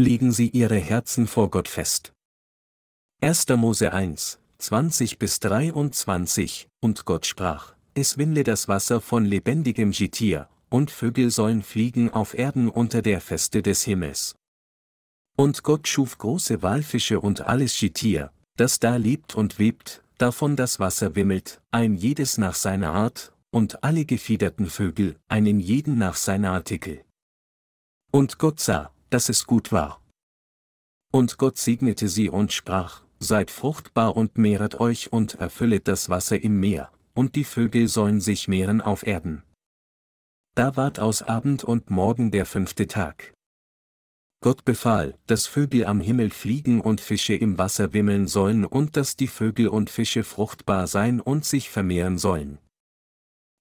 legen sie ihre Herzen vor Gott fest. 1. Mose 1, 20 bis 23, und Gott sprach, es windle das Wasser von lebendigem Getier, und Vögel sollen fliegen auf Erden unter der Feste des Himmels. Und Gott schuf große Walfische und alles Getier, das da lebt und webt, davon das Wasser wimmelt, ein jedes nach seiner Art, und alle gefiederten Vögel, einen jeden nach seiner Artikel. Und Gott sah, dass es gut war. Und Gott segnete sie und sprach, Seid fruchtbar und mehret euch und erfüllet das Wasser im Meer, und die Vögel sollen sich mehren auf Erden. Da ward aus Abend und Morgen der fünfte Tag. Gott befahl, dass Vögel am Himmel fliegen und Fische im Wasser wimmeln sollen und dass die Vögel und Fische fruchtbar sein und sich vermehren sollen.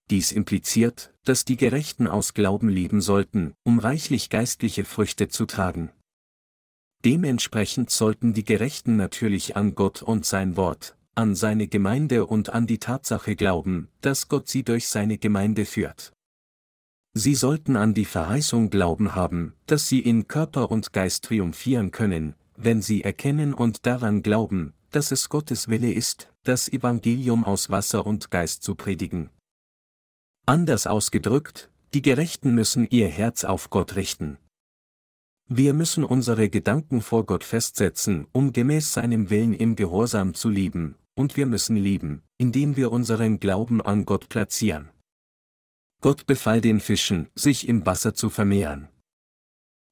Dies impliziert, dass die Gerechten aus Glauben leben sollten, um reichlich geistliche Früchte zu tragen. Dementsprechend sollten die Gerechten natürlich an Gott und sein Wort, an seine Gemeinde und an die Tatsache glauben, dass Gott sie durch seine Gemeinde führt. Sie sollten an die Verheißung Glauben haben, dass sie in Körper und Geist triumphieren können, wenn sie erkennen und daran glauben, dass es Gottes Wille ist, das Evangelium aus Wasser und Geist zu predigen. Anders ausgedrückt, die Gerechten müssen ihr Herz auf Gott richten. Wir müssen unsere Gedanken vor Gott festsetzen, um gemäß seinem Willen im Gehorsam zu lieben, und wir müssen lieben, indem wir unseren Glauben an Gott platzieren. Gott befahl den Fischen, sich im Wasser zu vermehren.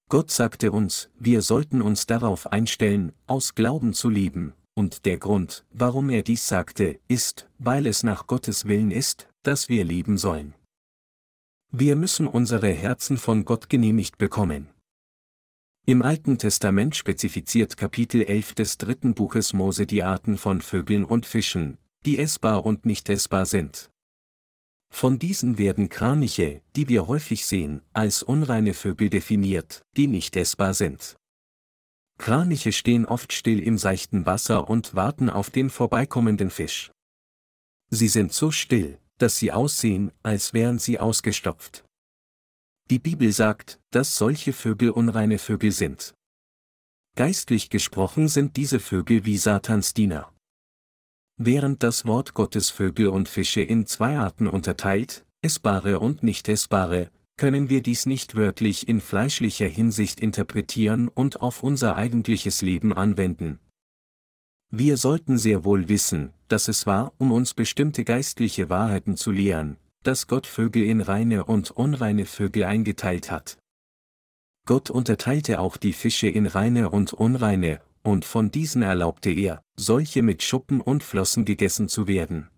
Gott sagte uns, wir sollten uns darauf einstellen, aus Glauben zu lieben, und der Grund, warum er dies sagte, ist, weil es nach Gottes Willen ist, dass wir lieben sollen. Wir müssen unsere Herzen von Gott genehmigt bekommen. Im Alten Testament spezifiziert Kapitel 11 des dritten Buches Mose die Arten von Vögeln und Fischen, die essbar und nicht essbar sind. Von diesen werden Kraniche, die wir häufig sehen, als unreine Vögel definiert, die nicht essbar sind. Kraniche stehen oft still im seichten Wasser und warten auf den vorbeikommenden Fisch. Sie sind so still, dass sie aussehen, als wären sie ausgestopft. Die Bibel sagt, dass solche Vögel unreine Vögel sind. Geistlich gesprochen sind diese Vögel wie Satans Diener. Während das Wort Gottes Vögel und Fische in zwei Arten unterteilt, essbare und nicht essbare, können wir dies nicht wörtlich in fleischlicher Hinsicht interpretieren und auf unser eigentliches Leben anwenden. Wir sollten sehr wohl wissen, dass es war, um uns bestimmte geistliche Wahrheiten zu lehren, dass Gott Vögel in reine und unreine Vögel eingeteilt hat. Gott unterteilte auch die Fische in reine und unreine, und von diesen erlaubte er, solche mit Schuppen und Flossen gegessen zu werden.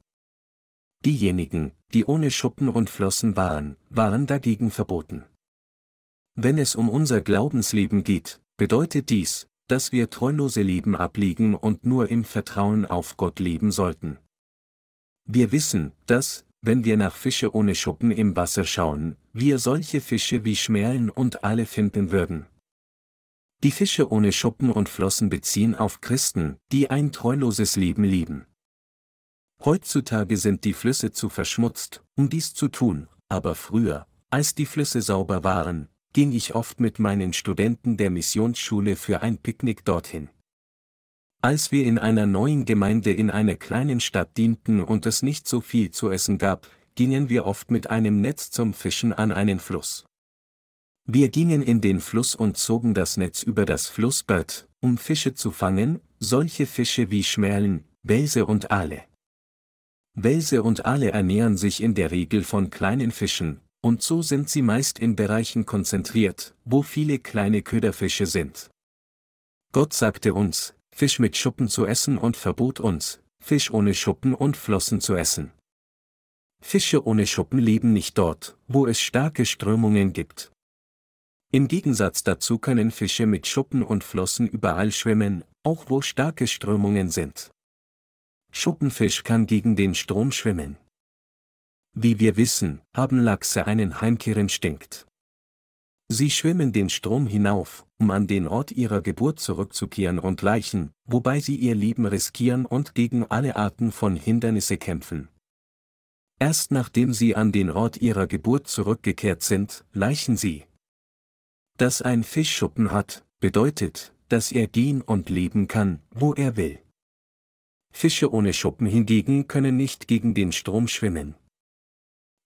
Diejenigen, die ohne Schuppen und Flossen waren, waren dagegen verboten. Wenn es um unser Glaubensleben geht, bedeutet dies, dass wir treulose Leben ablegen und nur im Vertrauen auf Gott leben sollten. Wir wissen, dass, wenn wir nach Fische ohne Schuppen im Wasser schauen, wir solche Fische wie Schmerlen und alle finden würden. Die Fische ohne Schuppen und Flossen beziehen auf Christen, die ein treuloses Leben lieben. Heutzutage sind die Flüsse zu verschmutzt, um dies zu tun, aber früher, als die Flüsse sauber waren, ging ich oft mit meinen Studenten der Missionsschule für ein Picknick dorthin. Als wir in einer neuen Gemeinde in einer kleinen Stadt dienten und es nicht so viel zu essen gab, gingen wir oft mit einem Netz zum Fischen an einen Fluss. Wir gingen in den Fluss und zogen das Netz über das Flussbett, um Fische zu fangen, solche Fische wie Schmerlen, Welse und Aale. Welse und Aale ernähren sich in der Regel von kleinen Fischen, und so sind sie meist in Bereichen konzentriert, wo viele kleine Köderfische sind. Gott sagte uns, Fisch mit Schuppen zu essen und verbot uns, Fisch ohne Schuppen und Flossen zu essen. Fische ohne Schuppen leben nicht dort, wo es starke Strömungen gibt. Im Gegensatz dazu können Fische mit Schuppen und Flossen überall schwimmen, auch wo starke Strömungen sind. Schuppenfisch kann gegen den Strom schwimmen. Wie wir wissen, haben Lachse einen Heimkehrinstinkt. Sie schwimmen den Strom hinauf, um an den Ort ihrer Geburt zurückzukehren und Leichen, wobei sie ihr Leben riskieren und gegen alle Arten von Hindernisse kämpfen. Erst nachdem sie an den Ort ihrer Geburt zurückgekehrt sind, leichen sie. Dass ein Fisch Schuppen hat, bedeutet, dass er gehen und leben kann, wo er will. Fische ohne Schuppen hingegen können nicht gegen den Strom schwimmen.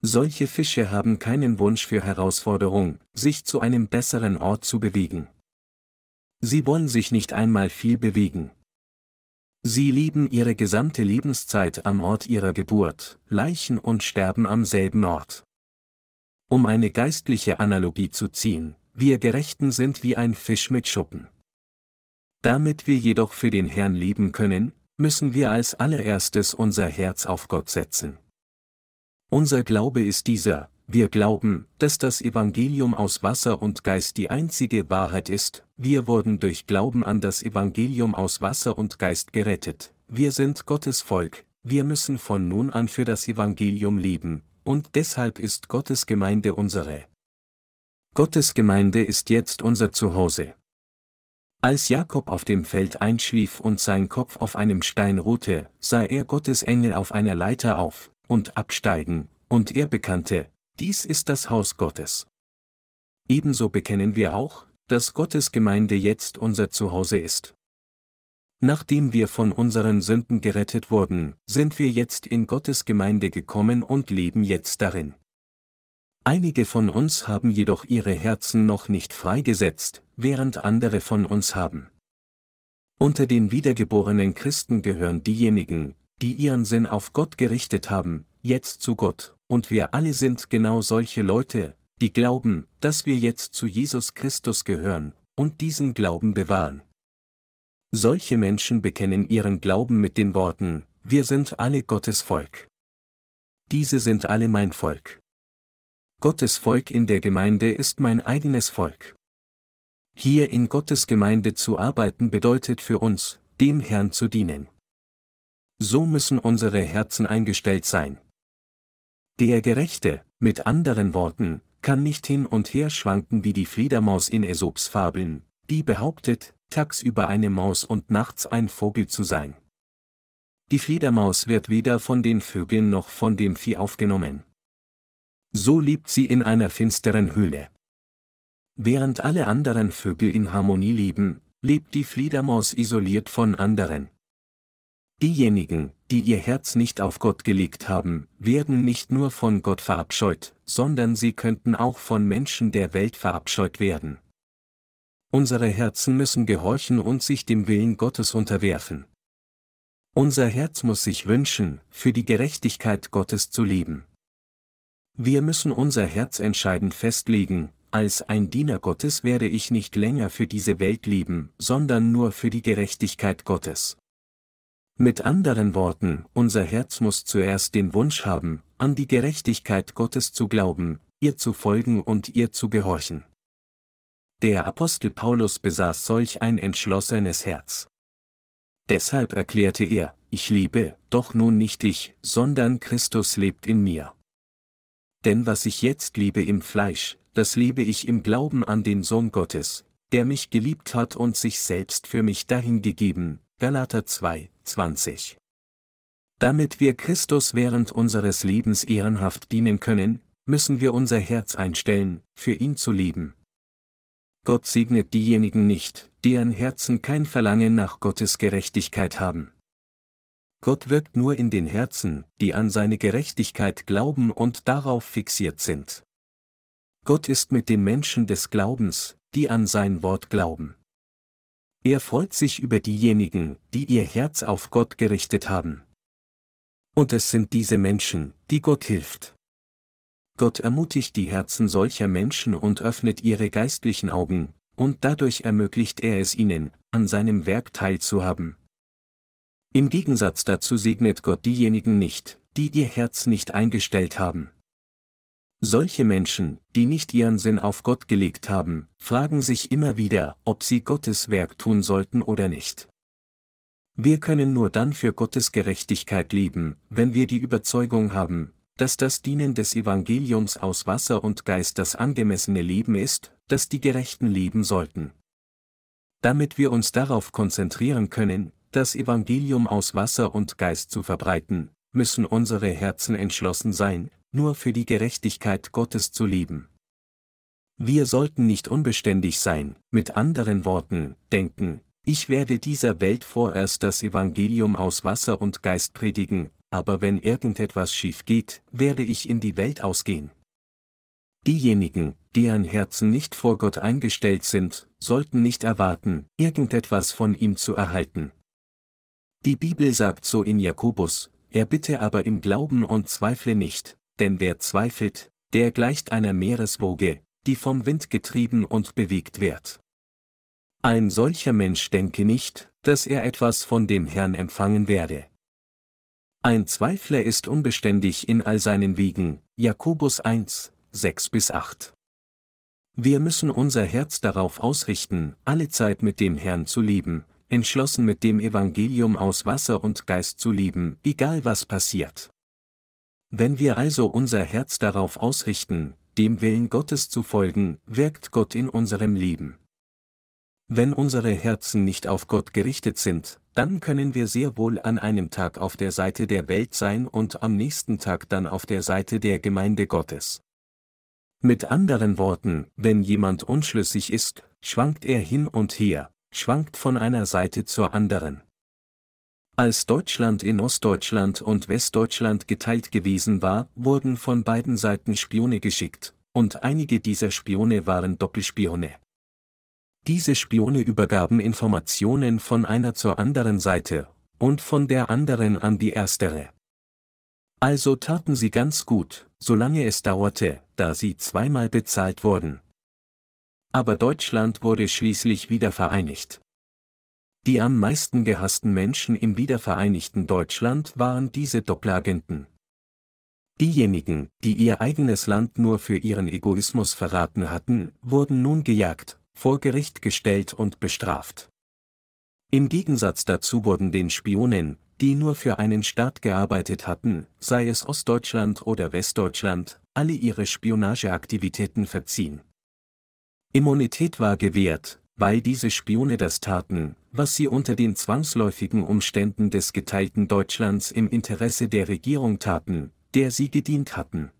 Solche Fische haben keinen Wunsch für Herausforderung, sich zu einem besseren Ort zu bewegen. Sie wollen sich nicht einmal viel bewegen. Sie lieben ihre gesamte Lebenszeit am Ort ihrer Geburt, Leichen und sterben am selben Ort. Um eine geistliche Analogie zu ziehen, wir Gerechten sind wie ein Fisch mit Schuppen. Damit wir jedoch für den Herrn leben können, müssen wir als allererstes unser Herz auf Gott setzen. Unser Glaube ist dieser, wir glauben, dass das Evangelium aus Wasser und Geist die einzige Wahrheit ist, wir wurden durch Glauben an das Evangelium aus Wasser und Geist gerettet, wir sind Gottes Volk, wir müssen von nun an für das Evangelium leben, und deshalb ist Gottes Gemeinde unsere. Gottes Gemeinde ist jetzt unser Zuhause. Als Jakob auf dem Feld einschlief und sein Kopf auf einem Stein ruhte, sah er Gottes Engel auf einer Leiter auf und absteigen, und er bekannte, dies ist das Haus Gottes. Ebenso bekennen wir auch, dass Gottes Gemeinde jetzt unser Zuhause ist. Nachdem wir von unseren Sünden gerettet wurden, sind wir jetzt in Gottes Gemeinde gekommen und leben jetzt darin. Einige von uns haben jedoch ihre Herzen noch nicht freigesetzt, während andere von uns haben. Unter den wiedergeborenen Christen gehören diejenigen, die ihren Sinn auf Gott gerichtet haben, jetzt zu Gott, und wir alle sind genau solche Leute, die glauben, dass wir jetzt zu Jesus Christus gehören, und diesen Glauben bewahren. Solche Menschen bekennen ihren Glauben mit den Worten, wir sind alle Gottes Volk. Diese sind alle mein Volk. Gottes Volk in der Gemeinde ist mein eigenes Volk. Hier in Gottes Gemeinde zu arbeiten bedeutet für uns, dem Herrn zu dienen. So müssen unsere Herzen eingestellt sein. Der Gerechte, mit anderen Worten, kann nicht hin und her schwanken wie die Fledermaus in Aesops Fabeln, die behauptet, tagsüber eine Maus und nachts ein Vogel zu sein. Die Fledermaus wird weder von den Vögeln noch von dem Vieh aufgenommen. So lebt sie in einer finsteren Höhle. Während alle anderen Vögel in Harmonie leben, lebt die Fledermaus isoliert von anderen. Diejenigen, die ihr Herz nicht auf Gott gelegt haben, werden nicht nur von Gott verabscheut, sondern sie könnten auch von Menschen der Welt verabscheut werden. Unsere Herzen müssen gehorchen und sich dem Willen Gottes unterwerfen. Unser Herz muss sich wünschen, für die Gerechtigkeit Gottes zu leben. Wir müssen unser Herz entscheidend festlegen, als ein Diener Gottes werde ich nicht länger für diese Welt leben, sondern nur für die Gerechtigkeit Gottes. Mit anderen Worten, unser Herz muss zuerst den Wunsch haben, an die Gerechtigkeit Gottes zu glauben, ihr zu folgen und ihr zu gehorchen. Der Apostel Paulus besaß solch ein entschlossenes Herz. Deshalb erklärte er, ich liebe, doch nun nicht ich, sondern Christus lebt in mir. Denn was ich jetzt liebe im Fleisch, das liebe ich im Glauben an den Sohn Gottes, der mich geliebt hat und sich selbst für mich dahingegeben, Galater 2, 20. Damit wir Christus während unseres Lebens ehrenhaft dienen können, müssen wir unser Herz einstellen, für ihn zu leben. Gott segnet diejenigen nicht, deren Herzen kein Verlangen nach Gottes Gerechtigkeit haben. Gott wirkt nur in den Herzen, die an seine Gerechtigkeit glauben und darauf fixiert sind. Gott ist mit den Menschen des Glaubens, die an sein Wort glauben. Er freut sich über diejenigen, die ihr Herz auf Gott gerichtet haben. Und es sind diese Menschen, die Gott hilft. Gott ermutigt die Herzen solcher Menschen und öffnet ihre geistlichen Augen, und dadurch ermöglicht er es ihnen, an seinem Werk teilzuhaben. Im Gegensatz dazu segnet Gott diejenigen nicht, die ihr Herz nicht eingestellt haben. Solche Menschen, die nicht ihren Sinn auf Gott gelegt haben, fragen sich immer wieder, ob sie Gottes Werk tun sollten oder nicht. Wir können nur dann für Gottes Gerechtigkeit leben, wenn wir die Überzeugung haben, dass das Dienen des Evangeliums aus Wasser und Geist das angemessene Leben ist, das die Gerechten leben sollten. Damit wir uns darauf konzentrieren können, das Evangelium aus Wasser und Geist zu verbreiten, müssen unsere Herzen entschlossen sein, nur für die Gerechtigkeit Gottes zu leben. Wir sollten nicht unbeständig sein, mit anderen Worten, denken, ich werde dieser Welt vorerst das Evangelium aus Wasser und Geist predigen, aber wenn irgendetwas schief geht, werde ich in die Welt ausgehen. Diejenigen, deren Herzen nicht vor Gott eingestellt sind, sollten nicht erwarten, irgendetwas von ihm zu erhalten. Die Bibel sagt so in Jakobus, er bitte aber im Glauben und zweifle nicht, denn wer zweifelt, der gleicht einer Meereswoge, die vom Wind getrieben und bewegt wird. Ein solcher Mensch denke nicht, dass er etwas von dem Herrn empfangen werde. Ein Zweifler ist unbeständig in all seinen Wegen, Jakobus 1, 6 bis 8. Wir müssen unser Herz darauf ausrichten, alle Zeit mit dem Herrn zu leben, entschlossen mit dem Evangelium aus Wasser und Geist zu leben, egal was passiert. Wenn wir also unser Herz darauf ausrichten, dem Willen Gottes zu folgen, wirkt Gott in unserem Leben. Wenn unsere Herzen nicht auf Gott gerichtet sind, dann können wir sehr wohl an einem Tag auf der Seite der Welt sein und am nächsten Tag dann auf der Seite der Gemeinde Gottes. Mit anderen Worten, wenn jemand unschlüssig ist, schwankt er hin und her, schwankt von einer Seite zur anderen. Als Deutschland in Ostdeutschland und Westdeutschland geteilt gewesen war, wurden von beiden Seiten Spione geschickt, und einige dieser Spione waren Doppelspione. Diese Spione übergaben Informationen von einer zur anderen Seite, und von der anderen an die erstere. Also taten sie ganz gut, solange es dauerte, da sie zweimal bezahlt wurden. Aber Deutschland wurde schließlich wieder vereinigt. Die am meisten gehassten Menschen im wiedervereinigten Deutschland waren diese Doppelagenten. Diejenigen, die ihr eigenes Land nur für ihren Egoismus verraten hatten, wurden nun gejagt, vor Gericht gestellt und bestraft. Im Gegensatz dazu wurden den Spionen, die nur für einen Staat gearbeitet hatten, sei es Ostdeutschland oder Westdeutschland, alle ihre Spionageaktivitäten verziehen. Immunität war gewährt, weil diese Spione das taten, was sie unter den zwangsläufigen Umständen des geteilten Deutschlands im Interesse der Regierung taten, der sie gedient hatten.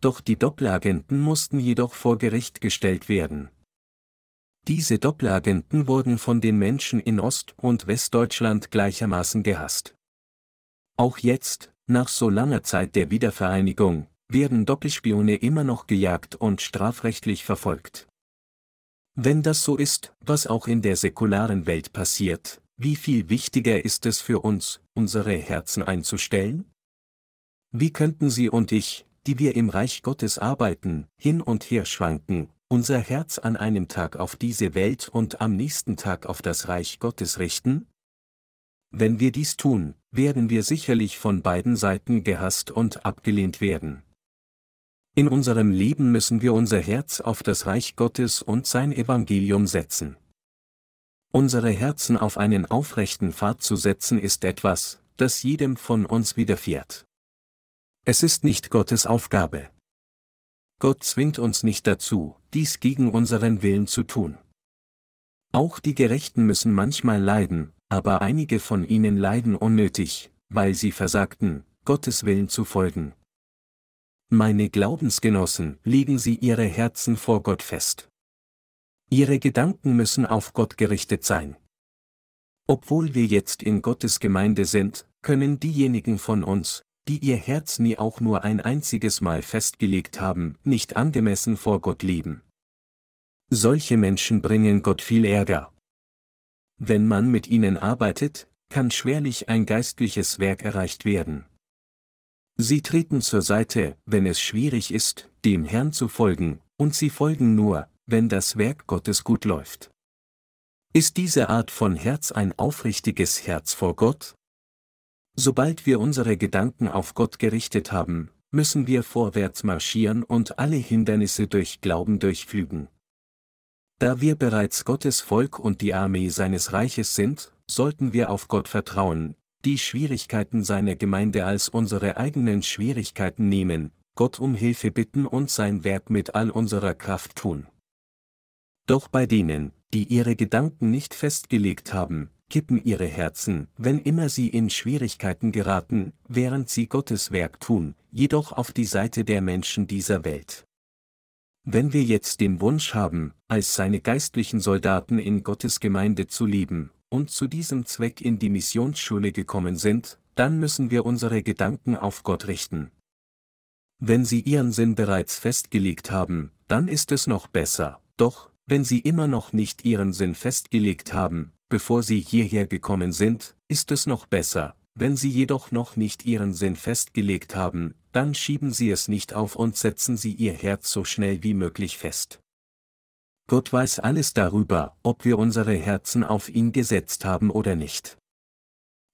Doch die Doppelagenten mussten jedoch vor Gericht gestellt werden. Diese Doppelagenten wurden von den Menschen in Ost- und Westdeutschland gleichermaßen gehasst. Auch jetzt, nach so langer Zeit der Wiedervereinigung, werden Doppelspione immer noch gejagt und strafrechtlich verfolgt. Wenn das so ist, was auch in der säkularen Welt passiert, wie viel wichtiger ist es für uns, unsere Herzen einzustellen? Wie könnten Sie und ich, die wir im Reich Gottes arbeiten, hin und her schwanken, unser Herz an einem Tag auf diese Welt und am nächsten Tag auf das Reich Gottes richten? Wenn wir dies tun, werden wir sicherlich von beiden Seiten gehasst und abgelehnt werden. In unserem Leben müssen wir unser Herz auf das Reich Gottes und sein Evangelium setzen. Unsere Herzen auf einen aufrechten Pfad zu setzen ist etwas, das jedem von uns widerfährt. Es ist nicht Gottes Aufgabe. Gott zwingt uns nicht dazu, dies gegen unseren Willen zu tun. Auch die Gerechten müssen manchmal leiden, aber einige von ihnen leiden unnötig, weil sie versagten, Gottes Willen zu folgen, meine Glaubensgenossen, legen Sie Ihre Herzen vor Gott fest. Ihre Gedanken müssen auf Gott gerichtet sein. Obwohl wir jetzt in Gottes Gemeinde sind, können diejenigen von uns, die ihr Herz nie auch nur ein einziges Mal festgelegt haben, nicht angemessen vor Gott leben. Solche Menschen bringen Gott viel Ärger. Wenn man mit ihnen arbeitet, kann schwerlich ein geistliches Werk erreicht werden. Sie treten zur Seite, wenn es schwierig ist, dem Herrn zu folgen, und sie folgen nur, wenn das Werk Gottes gut läuft. Ist diese Art von Herz ein aufrichtiges Herz vor Gott? Sobald wir unsere Gedanken auf Gott gerichtet haben, müssen wir vorwärts marschieren und alle Hindernisse durch Glauben durchflügen. Da wir bereits Gottes Volk und die Armee seines Reiches sind, sollten wir auf Gott vertrauen, die Schwierigkeiten seiner Gemeinde als unsere eigenen Schwierigkeiten nehmen, Gott um Hilfe bitten und sein Werk mit all unserer Kraft tun. Doch bei denen, die ihre Gedanken nicht festgelegt haben, kippen ihre Herzen, wenn immer sie in Schwierigkeiten geraten, während sie Gottes Werk tun, jedoch auf die Seite der Menschen dieser Welt. Wenn wir jetzt den Wunsch haben, als seine geistlichen Soldaten in Gottes Gemeinde zu leben, und zu diesem Zweck in die Missionsschule gekommen sind, dann müssen wir unsere Gedanken auf Gott richten. Wenn Sie Ihren Sinn bereits festgelegt haben, dann ist es noch besser, doch, wenn Sie immer noch nicht Ihren Sinn festgelegt haben, bevor Sie hierher gekommen sind, ist es noch besser, wenn Sie jedoch noch nicht Ihren Sinn festgelegt haben, dann schieben Sie es nicht auf und setzen Sie Ihr Herz so schnell wie möglich fest. Gott weiß alles darüber, ob wir unsere Herzen auf ihn gesetzt haben oder nicht.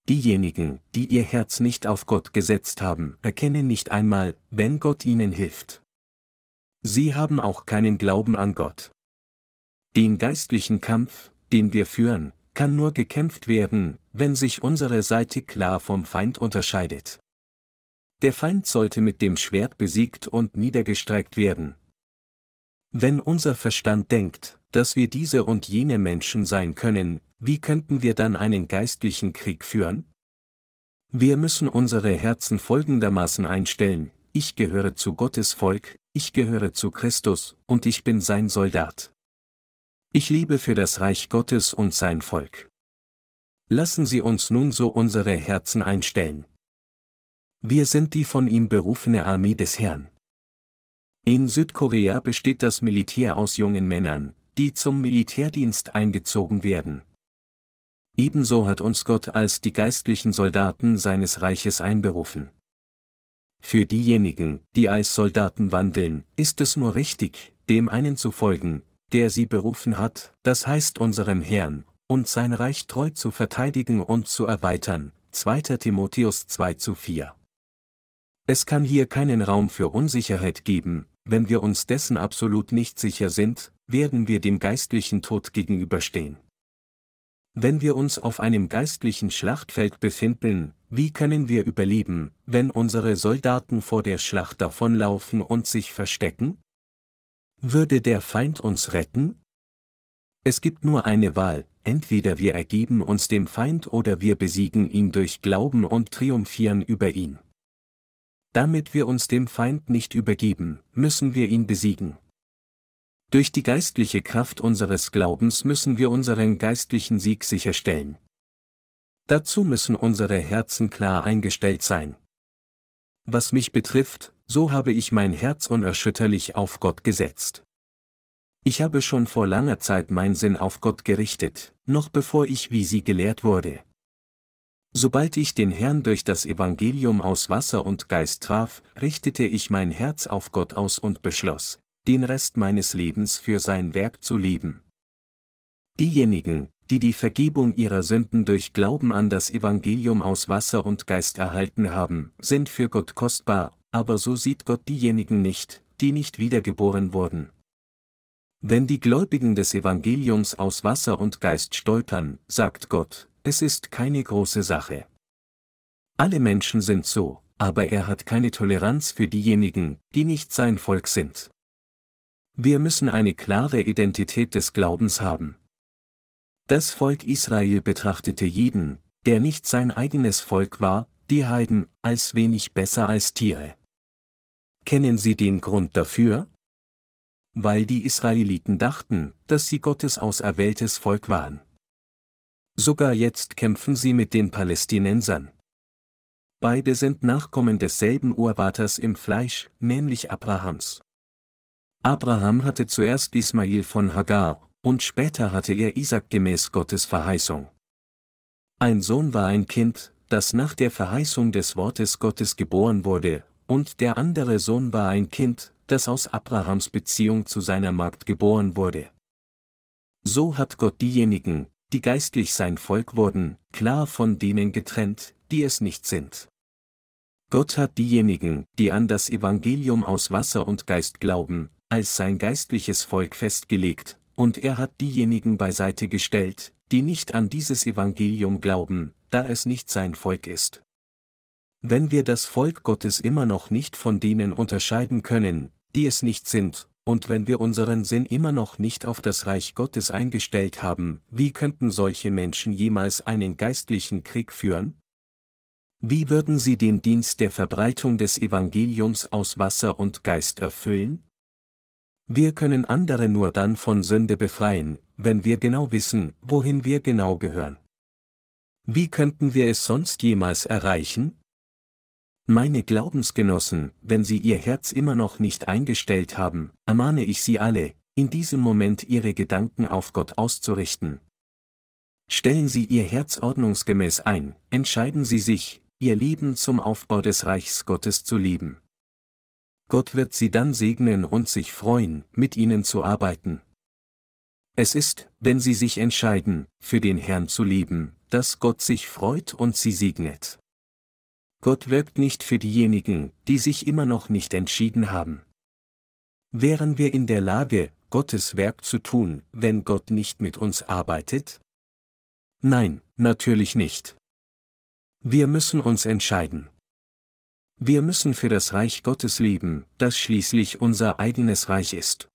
Diejenigen, die ihr Herz nicht auf Gott gesetzt haben, erkennen nicht einmal, wenn Gott ihnen hilft. Sie haben auch keinen Glauben an Gott. Den geistlichen Kampf, den wir führen, kann nur gekämpft werden, wenn sich unsere Seite klar vom Feind unterscheidet. Der Feind sollte mit dem Schwert besiegt und niedergestreckt werden, wenn unser Verstand denkt, dass wir diese und jene Menschen sein können, wie könnten wir dann einen geistlichen Krieg führen? Wir müssen unsere Herzen folgendermaßen einstellen, ich gehöre zu Gottes Volk, ich gehöre zu Christus, und ich bin sein Soldat. Ich lebe für das Reich Gottes und sein Volk. Lassen Sie uns nun so unsere Herzen einstellen. Wir sind die von ihm berufene Armee des Herrn. In Südkorea besteht das Militär aus jungen Männern, die zum Militärdienst eingezogen werden. Ebenso hat uns Gott als die geistlichen Soldaten seines Reiches einberufen. Für diejenigen, die als Soldaten wandeln, ist es nur richtig, dem einen zu folgen, der sie berufen hat, das heißt unserem Herrn, und sein Reich treu zu verteidigen und zu erweitern. 2. Timotheus 2 zu 4. Es kann hier keinen Raum für Unsicherheit geben, wenn wir uns dessen absolut nicht sicher sind, werden wir dem geistlichen Tod gegenüberstehen. Wenn wir uns auf einem geistlichen Schlachtfeld befinden, wie können wir überleben, wenn unsere Soldaten vor der Schlacht davonlaufen und sich verstecken? Würde der Feind uns retten? Es gibt nur eine Wahl, entweder wir ergeben uns dem Feind oder wir besiegen ihn durch Glauben und triumphieren über ihn. Damit wir uns dem Feind nicht übergeben, müssen wir ihn besiegen. Durch die geistliche Kraft unseres Glaubens müssen wir unseren geistlichen Sieg sicherstellen. Dazu müssen unsere Herzen klar eingestellt sein. Was mich betrifft, so habe ich mein Herz unerschütterlich auf Gott gesetzt. Ich habe schon vor langer Zeit mein Sinn auf Gott gerichtet, noch bevor ich wie sie gelehrt wurde. Sobald ich den Herrn durch das Evangelium aus Wasser und Geist traf, richtete ich mein Herz auf Gott aus und beschloss, den Rest meines Lebens für sein Werk zu leben. Diejenigen, die die Vergebung ihrer Sünden durch Glauben an das Evangelium aus Wasser und Geist erhalten haben, sind für Gott kostbar, aber so sieht Gott diejenigen nicht, die nicht wiedergeboren wurden. Wenn die Gläubigen des Evangeliums aus Wasser und Geist stolpern, sagt Gott, es ist keine große Sache. Alle Menschen sind so, aber er hat keine Toleranz für diejenigen, die nicht sein Volk sind. Wir müssen eine klare Identität des Glaubens haben. Das Volk Israel betrachtete jeden, der nicht sein eigenes Volk war, die Heiden, als wenig besser als Tiere. Kennen Sie den Grund dafür? Weil die Israeliten dachten, dass sie Gottes auserwähltes Volk waren. Sogar jetzt kämpfen sie mit den Palästinensern. Beide sind Nachkommen desselben Urvaters im Fleisch, nämlich Abrahams. Abraham hatte zuerst Ismail von Hagar, und später hatte er Isaac gemäß Gottes Verheißung. Ein Sohn war ein Kind, das nach der Verheißung des Wortes Gottes geboren wurde, und der andere Sohn war ein Kind, das aus Abrahams Beziehung zu seiner Magd geboren wurde. So hat Gott diejenigen, die geistlich sein Volk wurden, klar von denen getrennt, die es nicht sind. Gott hat diejenigen, die an das Evangelium aus Wasser und Geist glauben, als sein geistliches Volk festgelegt, und er hat diejenigen beiseite gestellt, die nicht an dieses Evangelium glauben, da es nicht sein Volk ist. Wenn wir das Volk Gottes immer noch nicht von denen unterscheiden können, die es nicht sind, und wenn wir unseren Sinn immer noch nicht auf das Reich Gottes eingestellt haben, wie könnten solche Menschen jemals einen geistlichen Krieg führen? Wie würden sie den Dienst der Verbreitung des Evangeliums aus Wasser und Geist erfüllen? Wir können andere nur dann von Sünde befreien, wenn wir genau wissen, wohin wir genau gehören. Wie könnten wir es sonst jemals erreichen? Meine Glaubensgenossen, wenn Sie Ihr Herz immer noch nicht eingestellt haben, ermahne ich Sie alle, in diesem Moment Ihre Gedanken auf Gott auszurichten. Stellen Sie Ihr Herz ordnungsgemäß ein, entscheiden Sie sich, Ihr Leben zum Aufbau des Reichs Gottes zu lieben. Gott wird Sie dann segnen und sich freuen, mit Ihnen zu arbeiten. Es ist, wenn Sie sich entscheiden, für den Herrn zu lieben, dass Gott sich freut und Sie segnet. Gott wirkt nicht für diejenigen, die sich immer noch nicht entschieden haben. Wären wir in der Lage, Gottes Werk zu tun, wenn Gott nicht mit uns arbeitet? Nein, natürlich nicht. Wir müssen uns entscheiden. Wir müssen für das Reich Gottes leben, das schließlich unser eigenes Reich ist.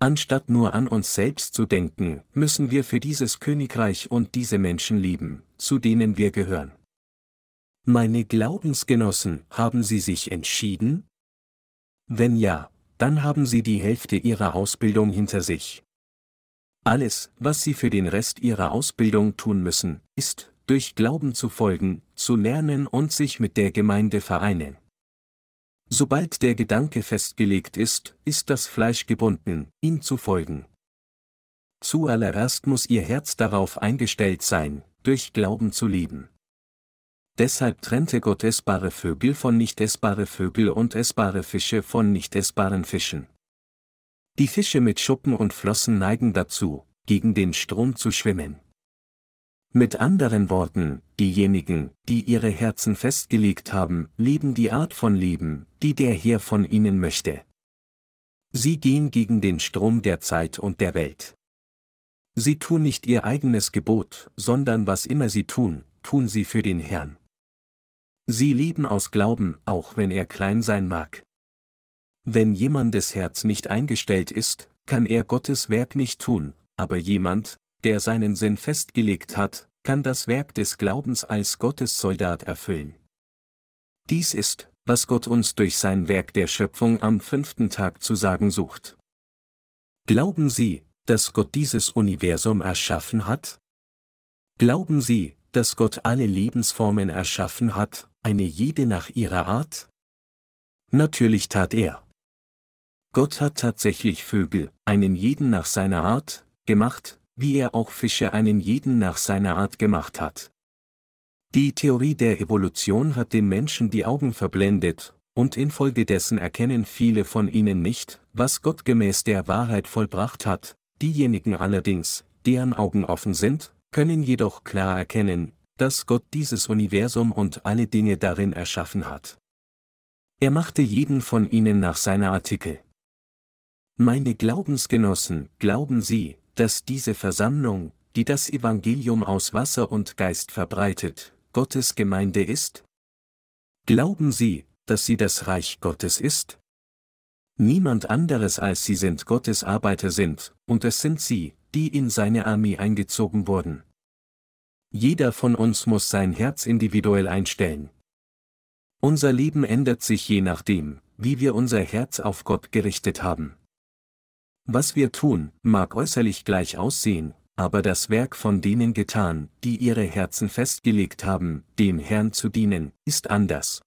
Anstatt nur an uns selbst zu denken, müssen wir für dieses Königreich und diese Menschen lieben, zu denen wir gehören. Meine Glaubensgenossen, haben Sie sich entschieden? Wenn ja, dann haben Sie die Hälfte Ihrer Ausbildung hinter sich. Alles, was Sie für den Rest Ihrer Ausbildung tun müssen, ist, durch Glauben zu folgen, zu lernen und sich mit der Gemeinde vereinen. Sobald der Gedanke festgelegt ist, ist das Fleisch gebunden, ihm zu folgen. Zuallererst muss Ihr Herz darauf eingestellt sein, durch Glauben zu lieben. Deshalb trennte Gott essbare Vögel von nicht essbare Vögel und essbare Fische von nicht essbaren Fischen. Die Fische mit Schuppen und Flossen neigen dazu, gegen den Strom zu schwimmen. Mit anderen Worten, diejenigen, die ihre Herzen festgelegt haben, leben die Art von Leben, die der Herr von ihnen möchte. Sie gehen gegen den Strom der Zeit und der Welt. Sie tun nicht ihr eigenes Gebot, sondern was immer sie tun, tun sie für den Herrn. Sie leben aus Glauben, auch wenn er klein sein mag. Wenn jemandes Herz nicht eingestellt ist, kann er Gottes Werk nicht tun, aber jemand, der seinen Sinn festgelegt hat, kann das Werk des Glaubens als Gottes Soldat erfüllen. Dies ist, was Gott uns durch sein Werk der Schöpfung am fünften Tag zu sagen sucht. Glauben Sie, dass Gott dieses Universum erschaffen hat? Glauben Sie, dass Gott alle Lebensformen erschaffen hat, eine jede nach ihrer Art? Natürlich tat er. Gott hat tatsächlich Vögel, einen jeden nach seiner Art, gemacht, wie er auch Fische einen jeden nach seiner Art gemacht hat. Die Theorie der Evolution hat den Menschen die Augen verblendet, und infolgedessen erkennen viele von ihnen nicht, was Gott gemäß der Wahrheit vollbracht hat, diejenigen allerdings, deren Augen offen sind, können jedoch klar erkennen, dass Gott dieses Universum und alle Dinge darin erschaffen hat. Er machte jeden von ihnen nach seiner Artikel. Meine Glaubensgenossen, glauben Sie, dass diese Versammlung, die das Evangelium aus Wasser und Geist verbreitet, Gottes Gemeinde ist? Glauben Sie, dass sie das Reich Gottes ist? Niemand anderes als sie sind Gottes Arbeiter sind, und es sind sie, die in seine Armee eingezogen wurden. Jeder von uns muss sein Herz individuell einstellen. Unser Leben ändert sich je nachdem, wie wir unser Herz auf Gott gerichtet haben. Was wir tun, mag äußerlich gleich aussehen, aber das Werk von denen getan, die ihre Herzen festgelegt haben, dem Herrn zu dienen, ist anders.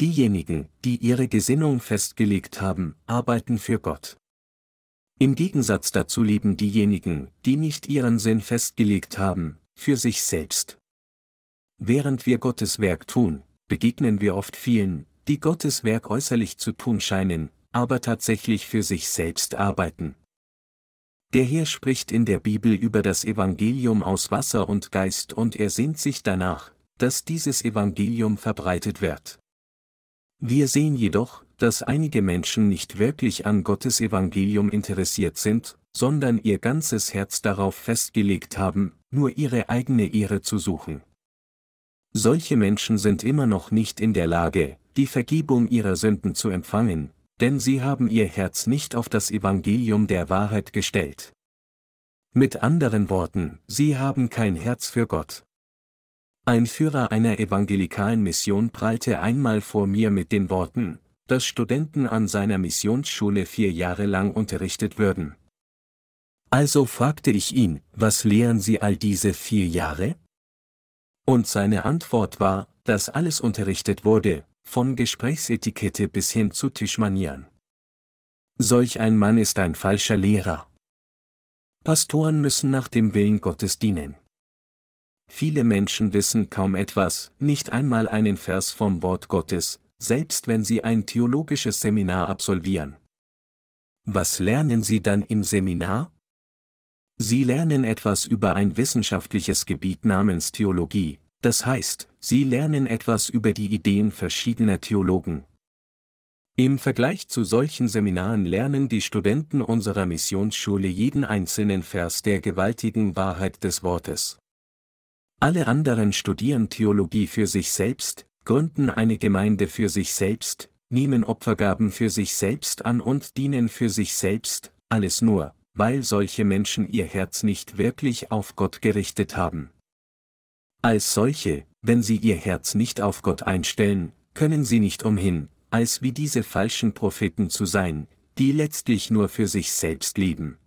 Diejenigen, die ihre Gesinnung festgelegt haben, arbeiten für Gott. Im Gegensatz dazu leben diejenigen, die nicht ihren Sinn festgelegt haben, für sich selbst. Während wir Gottes Werk tun, begegnen wir oft vielen, die Gottes Werk äußerlich zu tun scheinen, aber tatsächlich für sich selbst arbeiten. Der Herr spricht in der Bibel über das Evangelium aus Wasser und Geist und er sehnt sich danach, dass dieses Evangelium verbreitet wird. Wir sehen jedoch, dass einige Menschen nicht wirklich an Gottes Evangelium interessiert sind, sondern ihr ganzes Herz darauf festgelegt haben, nur ihre eigene Ehre zu suchen. Solche Menschen sind immer noch nicht in der Lage, die Vergebung ihrer Sünden zu empfangen, denn sie haben ihr Herz nicht auf das Evangelium der Wahrheit gestellt. Mit anderen Worten, sie haben kein Herz für Gott. Ein Führer einer evangelikalen Mission prallte einmal vor mir mit den Worten, dass Studenten an seiner Missionsschule vier Jahre lang unterrichtet würden. Also fragte ich ihn, was lehren Sie all diese vier Jahre? Und seine Antwort war, dass alles unterrichtet wurde, von Gesprächsetikette bis hin zu Tischmanieren. Solch ein Mann ist ein falscher Lehrer. Pastoren müssen nach dem Willen Gottes dienen. Viele Menschen wissen kaum etwas, nicht einmal einen Vers vom Wort Gottes, selbst wenn sie ein theologisches Seminar absolvieren. Was lernen sie dann im Seminar? Sie lernen etwas über ein wissenschaftliches Gebiet namens Theologie, das heißt, sie lernen etwas über die Ideen verschiedener Theologen. Im Vergleich zu solchen Seminaren lernen die Studenten unserer Missionsschule jeden einzelnen Vers der gewaltigen Wahrheit des Wortes. Alle anderen studieren Theologie für sich selbst, gründen eine Gemeinde für sich selbst, nehmen Opfergaben für sich selbst an und dienen für sich selbst, alles nur, weil solche Menschen ihr Herz nicht wirklich auf Gott gerichtet haben. Als solche, wenn sie ihr Herz nicht auf Gott einstellen, können sie nicht umhin, als wie diese falschen Propheten zu sein, die letztlich nur für sich selbst leben.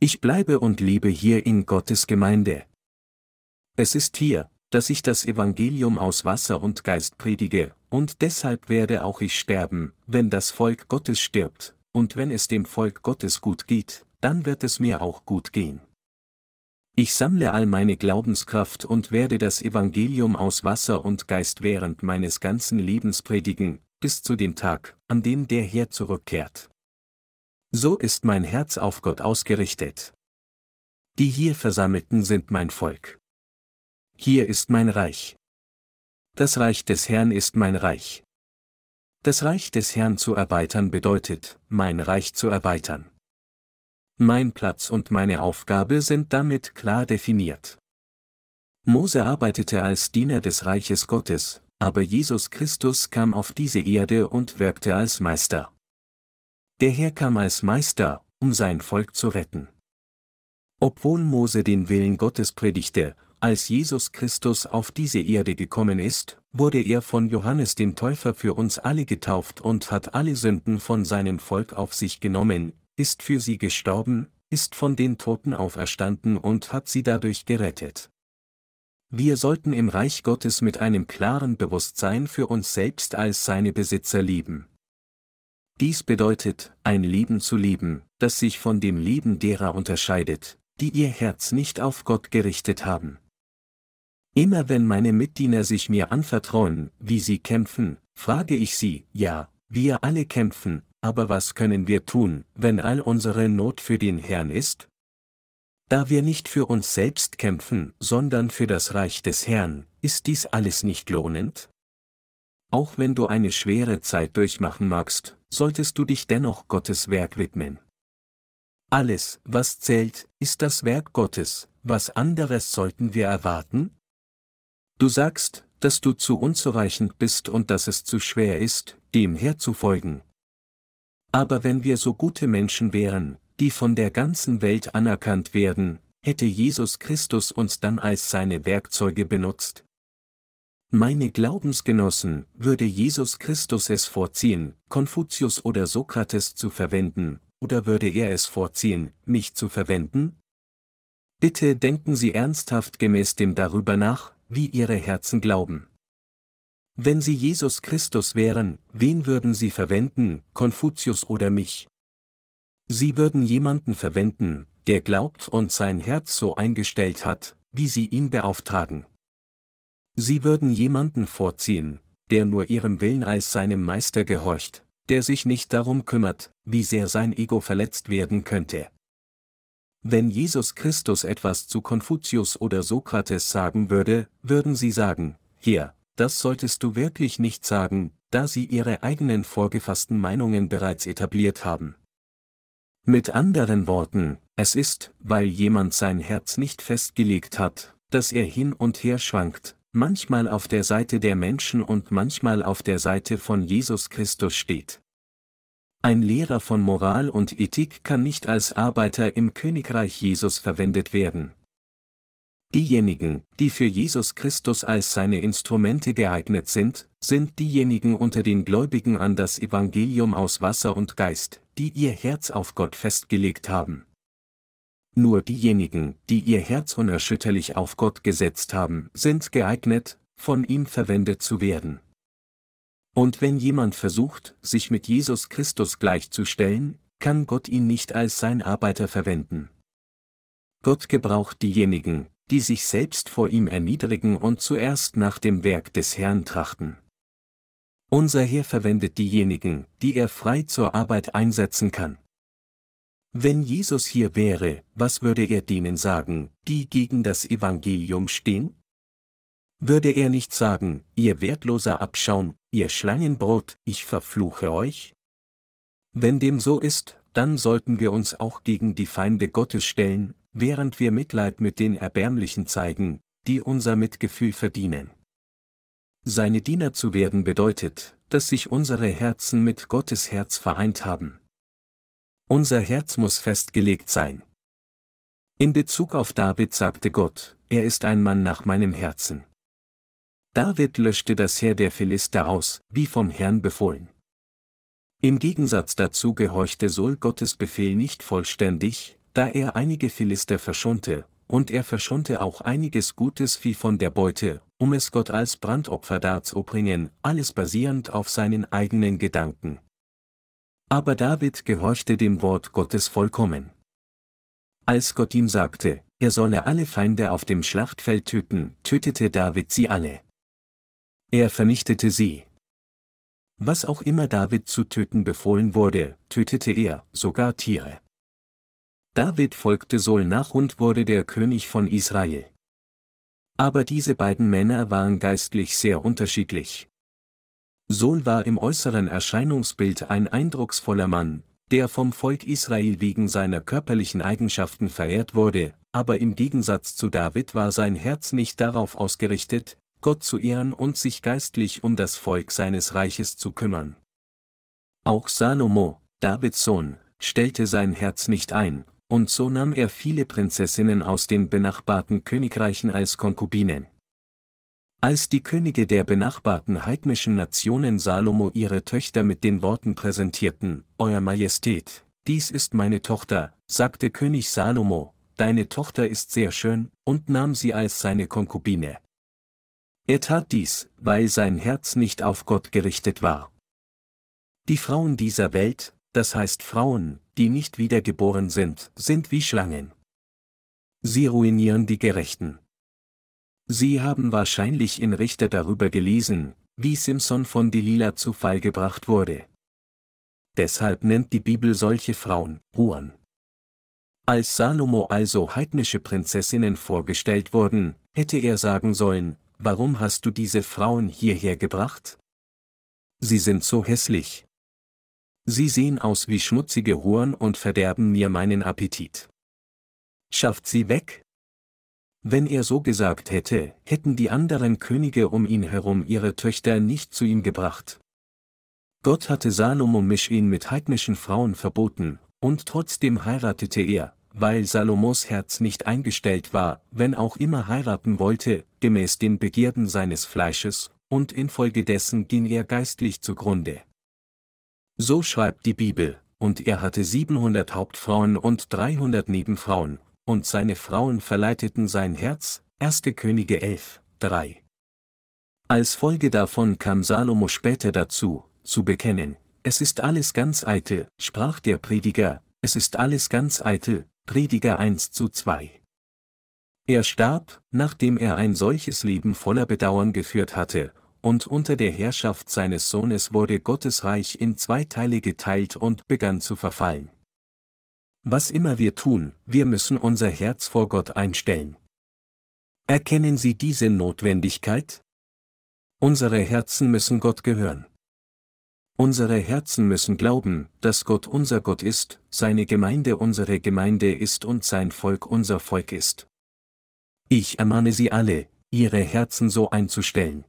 Ich bleibe und lebe hier in Gottes Gemeinde. Es ist hier, dass ich das Evangelium aus Wasser und Geist predige, und deshalb werde auch ich sterben, wenn das Volk Gottes stirbt, und wenn es dem Volk Gottes gut geht, dann wird es mir auch gut gehen. Ich sammle all meine Glaubenskraft und werde das Evangelium aus Wasser und Geist während meines ganzen Lebens predigen, bis zu dem Tag, an dem der Herr zurückkehrt. So ist mein Herz auf Gott ausgerichtet. Die hier Versammelten sind mein Volk. Hier ist mein Reich. Das Reich des Herrn ist mein Reich. Das Reich des Herrn zu erweitern bedeutet, mein Reich zu erweitern. Mein Platz und meine Aufgabe sind damit klar definiert. Mose arbeitete als Diener des Reiches Gottes, aber Jesus Christus kam auf diese Erde und wirkte als Meister. Der Herr kam als Meister, um sein Volk zu retten. Obwohl Mose den Willen Gottes predigte, als Jesus Christus auf diese Erde gekommen ist, wurde er von Johannes dem Täufer für uns alle getauft und hat alle Sünden von seinem Volk auf sich genommen, ist für sie gestorben, ist von den Toten auferstanden und hat sie dadurch gerettet. Wir sollten im Reich Gottes mit einem klaren Bewusstsein für uns selbst als seine Besitzer leben. Dies bedeutet, ein Leben zu leben, das sich von dem Leben derer unterscheidet, die ihr Herz nicht auf Gott gerichtet haben. Immer wenn meine Mitdiener sich mir anvertrauen, wie sie kämpfen, frage ich sie, ja, wir alle kämpfen, aber was können wir tun, wenn all unsere Not für den Herrn ist? Da wir nicht für uns selbst kämpfen, sondern für das Reich des Herrn, ist dies alles nicht lohnend? Auch wenn du eine schwere Zeit durchmachen magst, solltest du dich dennoch Gottes Werk widmen. Alles, was zählt, ist das Werk Gottes, was anderes sollten wir erwarten? Du sagst, dass du zu unzureichend bist und dass es zu schwer ist, dem Herr zu folgen. Aber wenn wir so gute Menschen wären, die von der ganzen Welt anerkannt werden, hätte Jesus Christus uns dann als seine Werkzeuge benutzt? Meine Glaubensgenossen, würde Jesus Christus es vorziehen, Konfuzius oder Sokrates zu verwenden, oder würde er es vorziehen, mich zu verwenden? Bitte denken Sie ernsthaft gemäß dem darüber nach, wie ihre Herzen glauben. Wenn sie Jesus Christus wären, wen würden sie verwenden, Konfuzius oder mich? Sie würden jemanden verwenden, der glaubt und sein Herz so eingestellt hat, wie sie ihn beauftragen. Sie würden jemanden vorziehen, der nur ihrem Willen als seinem Meister gehorcht, der sich nicht darum kümmert, wie sehr sein Ego verletzt werden könnte. Wenn Jesus Christus etwas zu Konfuzius oder Sokrates sagen würde, würden sie sagen, hier, das solltest du wirklich nicht sagen, da sie ihre eigenen vorgefassten Meinungen bereits etabliert haben. Mit anderen Worten, es ist, weil jemand sein Herz nicht festgelegt hat, dass er hin und her schwankt, manchmal auf der Seite der Menschen und manchmal auf der Seite von Jesus Christus steht. Ein Lehrer von Moral und Ethik kann nicht als Arbeiter im Königreich Jesus verwendet werden. Diejenigen, die für Jesus Christus als seine Instrumente geeignet sind, sind diejenigen unter den Gläubigen an das Evangelium aus Wasser und Geist, die ihr Herz auf Gott festgelegt haben. Nur diejenigen, die ihr Herz unerschütterlich auf Gott gesetzt haben, sind geeignet, von ihm verwendet zu werden. Und wenn jemand versucht, sich mit Jesus Christus gleichzustellen, kann Gott ihn nicht als sein Arbeiter verwenden. Gott gebraucht diejenigen, die sich selbst vor ihm erniedrigen und zuerst nach dem Werk des Herrn trachten. Unser Herr verwendet diejenigen, die er frei zur Arbeit einsetzen kann. Wenn Jesus hier wäre, was würde er denen sagen, die gegen das Evangelium stehen? Würde er nicht sagen, ihr wertloser Abschaum, ihr Schlangenbrot, ich verfluche euch? Wenn dem so ist, dann sollten wir uns auch gegen die Feinde Gottes stellen, während wir Mitleid mit den Erbärmlichen zeigen, die unser Mitgefühl verdienen. Seine Diener zu werden bedeutet, dass sich unsere Herzen mit Gottes Herz vereint haben. Unser Herz muss festgelegt sein. In Bezug auf David sagte Gott, er ist ein Mann nach meinem Herzen. David löschte das Heer der Philister aus, wie vom Herrn befohlen. Im Gegensatz dazu gehorchte Saul Gottes Befehl nicht vollständig, da er einige Philister verschonte, und er verschonte auch einiges Gutes Vieh von der Beute, um es Gott als Brandopfer darzubringen, alles basierend auf seinen eigenen Gedanken. Aber David gehorchte dem Wort Gottes vollkommen. Als Gott ihm sagte, er solle alle Feinde auf dem Schlachtfeld töten, tötete David sie alle. Er vernichtete sie. Was auch immer David zu töten befohlen wurde, tötete er, sogar Tiere. David folgte Saul nach und wurde der König von Israel. Aber diese beiden Männer waren geistlich sehr unterschiedlich. Saul war im äußeren Erscheinungsbild ein eindrucksvoller Mann, der vom Volk Israel wegen seiner körperlichen Eigenschaften verehrt wurde, aber im Gegensatz zu David war sein Herz nicht darauf ausgerichtet, Gott zu ehren und sich geistlich um das Volk seines Reiches zu kümmern. Auch Salomo, Davids Sohn, stellte sein Herz nicht ein, und so nahm er viele Prinzessinnen aus den benachbarten Königreichen als Konkubinen. Als die Könige der benachbarten heidnischen Nationen Salomo ihre Töchter mit den Worten präsentierten, Euer Majestät, dies ist meine Tochter, sagte König Salomo, deine Tochter ist sehr schön, und nahm sie als seine Konkubine. Er tat dies, weil sein Herz nicht auf Gott gerichtet war. Die Frauen dieser Welt, das heißt Frauen, die nicht wiedergeboren sind, sind wie Schlangen. Sie ruinieren die Gerechten. Sie haben wahrscheinlich in Richter darüber gelesen, wie Simson von Delilah zu Fall gebracht wurde. Deshalb nennt die Bibel solche Frauen Huren. Als Salomo also heidnische Prinzessinnen vorgestellt wurden, hätte er sagen sollen, warum hast du diese Frauen hierher gebracht? Sie sind so hässlich, Sie sehen aus wie schmutzige Huren und verderben mir meinen Appetit. Schafft sie weg? Wenn er so gesagt hätte, hätten die anderen Könige um ihn herum ihre Töchter nicht zu ihm gebracht. Gott hatte Salomo Mischin mit heidnischen Frauen verboten, und trotzdem heiratete er, weil Salomos Herz nicht eingestellt war, wenn auch immer heiraten wollte, gemäß den Begierden seines Fleisches, und infolgedessen ging er geistlich zugrunde. So schreibt die Bibel, und er hatte 700 Hauptfrauen und 300 Nebenfrauen, und seine Frauen verleiteten sein Herz, 1. Könige 11, 3. Als Folge davon kam Salomo später dazu, zu bekennen, es ist alles ganz eitel, sprach der Prediger, es ist alles ganz eitel, Prediger 1 zu 2. Er starb, nachdem er ein solches Leben voller Bedauern geführt hatte, und unter der Herrschaft seines Sohnes wurde Gottes Reich in zwei Teile geteilt und begann zu verfallen. Was immer wir tun, wir müssen unser Herz vor Gott einstellen. Erkennen Sie diese Notwendigkeit? Unsere Herzen müssen Gott gehören. Unsere Herzen müssen glauben, dass Gott unser Gott ist, seine Gemeinde unsere Gemeinde ist und sein Volk unser Volk ist. Ich ermahne Sie alle, Ihre Herzen so einzustellen.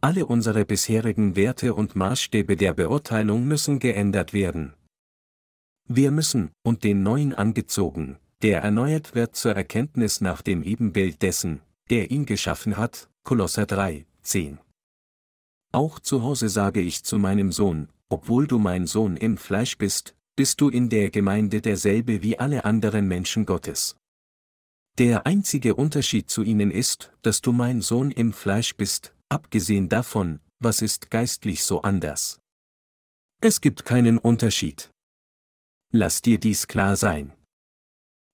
Alle unsere bisherigen Werte und Maßstäbe der Beurteilung müssen geändert werden. Wir müssen, und den neuen angezogen, der erneuert wird zur Erkenntnis nach dem Ebenbild dessen, der ihn geschaffen hat, Kolosser 3, 10. Auch zu Hause sage ich zu meinem Sohn, obwohl du mein Sohn im Fleisch bist, bist du in der Gemeinde derselbe wie alle anderen Menschen Gottes. Der einzige Unterschied zu ihnen ist, dass du mein Sohn im Fleisch bist, abgesehen davon, was ist geistlich so anders. Es gibt keinen Unterschied. Lass dir dies klar sein.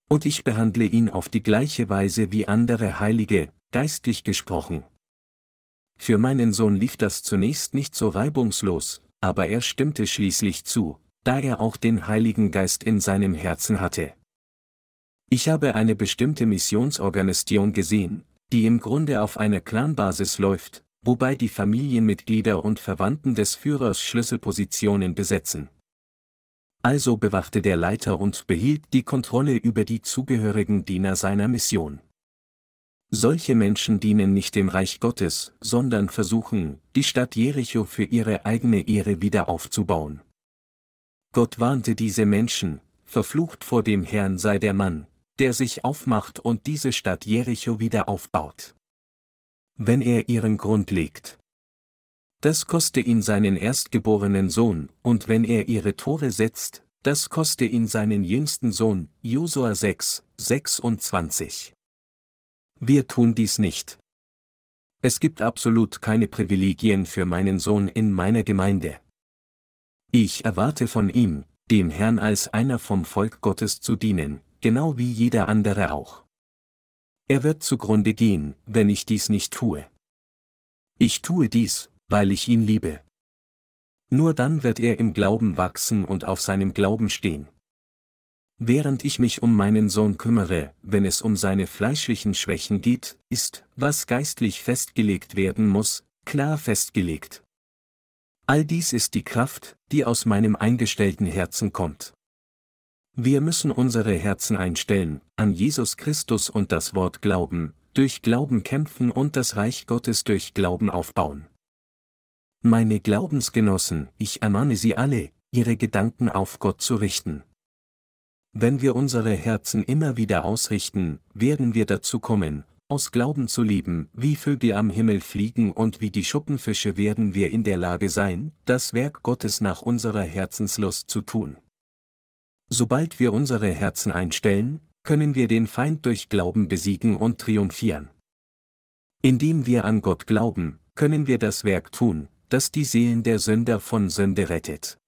Und ich behandle ihn auf die gleiche Weise wie andere Heilige, geistlich gesprochen. Für meinen Sohn lief das zunächst nicht so reibungslos, aber er stimmte schließlich zu, da er auch den Heiligen Geist in seinem Herzen hatte. Ich habe eine bestimmte Missionsorganisation gesehen, die im Grunde auf einer Clanbasis läuft, wobei die Familienmitglieder und Verwandten des Führers Schlüsselpositionen besetzen. Also bewachte der Leiter und behielt die Kontrolle über die zugehörigen Diener seiner Mission. Solche Menschen dienen nicht dem Reich Gottes, sondern versuchen, die Stadt Jericho für ihre eigene Ehre wieder aufzubauen. Gott warnte diese Menschen, verflucht vor dem Herrn sei der Mann, der sich aufmacht und diese Stadt Jericho wieder aufbaut. Wenn er ihren Grund legt. Das koste ihn seinen erstgeborenen Sohn, und wenn er ihre Tore setzt, das koste ihn seinen jüngsten Sohn, Josua 6, 26. Wir tun dies nicht. Es gibt absolut keine Privilegien für meinen Sohn in meiner Gemeinde. Ich erwarte von ihm, dem Herrn als einer vom Volk Gottes zu dienen, genau wie jeder andere auch. Er wird zugrunde gehen, wenn ich dies nicht tue. Ich tue dies, weil ich ihn liebe. Nur dann wird er im Glauben wachsen und auf seinem Glauben stehen. Während ich mich um meinen Sohn kümmere, wenn es um seine fleischlichen Schwächen geht, ist, was geistlich festgelegt werden muss, klar festgelegt. All dies ist die Kraft, die aus meinem eingestellten Herzen kommt. Wir müssen unsere Herzen einstellen, an Jesus Christus und das Wort glauben, durch Glauben kämpfen und das Reich Gottes durch Glauben aufbauen. Meine Glaubensgenossen, ich ermahne Sie alle, Ihre Gedanken auf Gott zu richten. Wenn wir unsere Herzen immer wieder ausrichten, werden wir dazu kommen, aus Glauben zu leben, wie Vögel am Himmel fliegen und wie die Schuppenfische werden wir in der Lage sein, das Werk Gottes nach unserer Herzenslust zu tun. Sobald wir unsere Herzen einstellen, können wir den Feind durch Glauben besiegen und triumphieren. Indem wir an Gott glauben, können wir das Werk tun, das die Seelen der Sünder von Sünde rettet.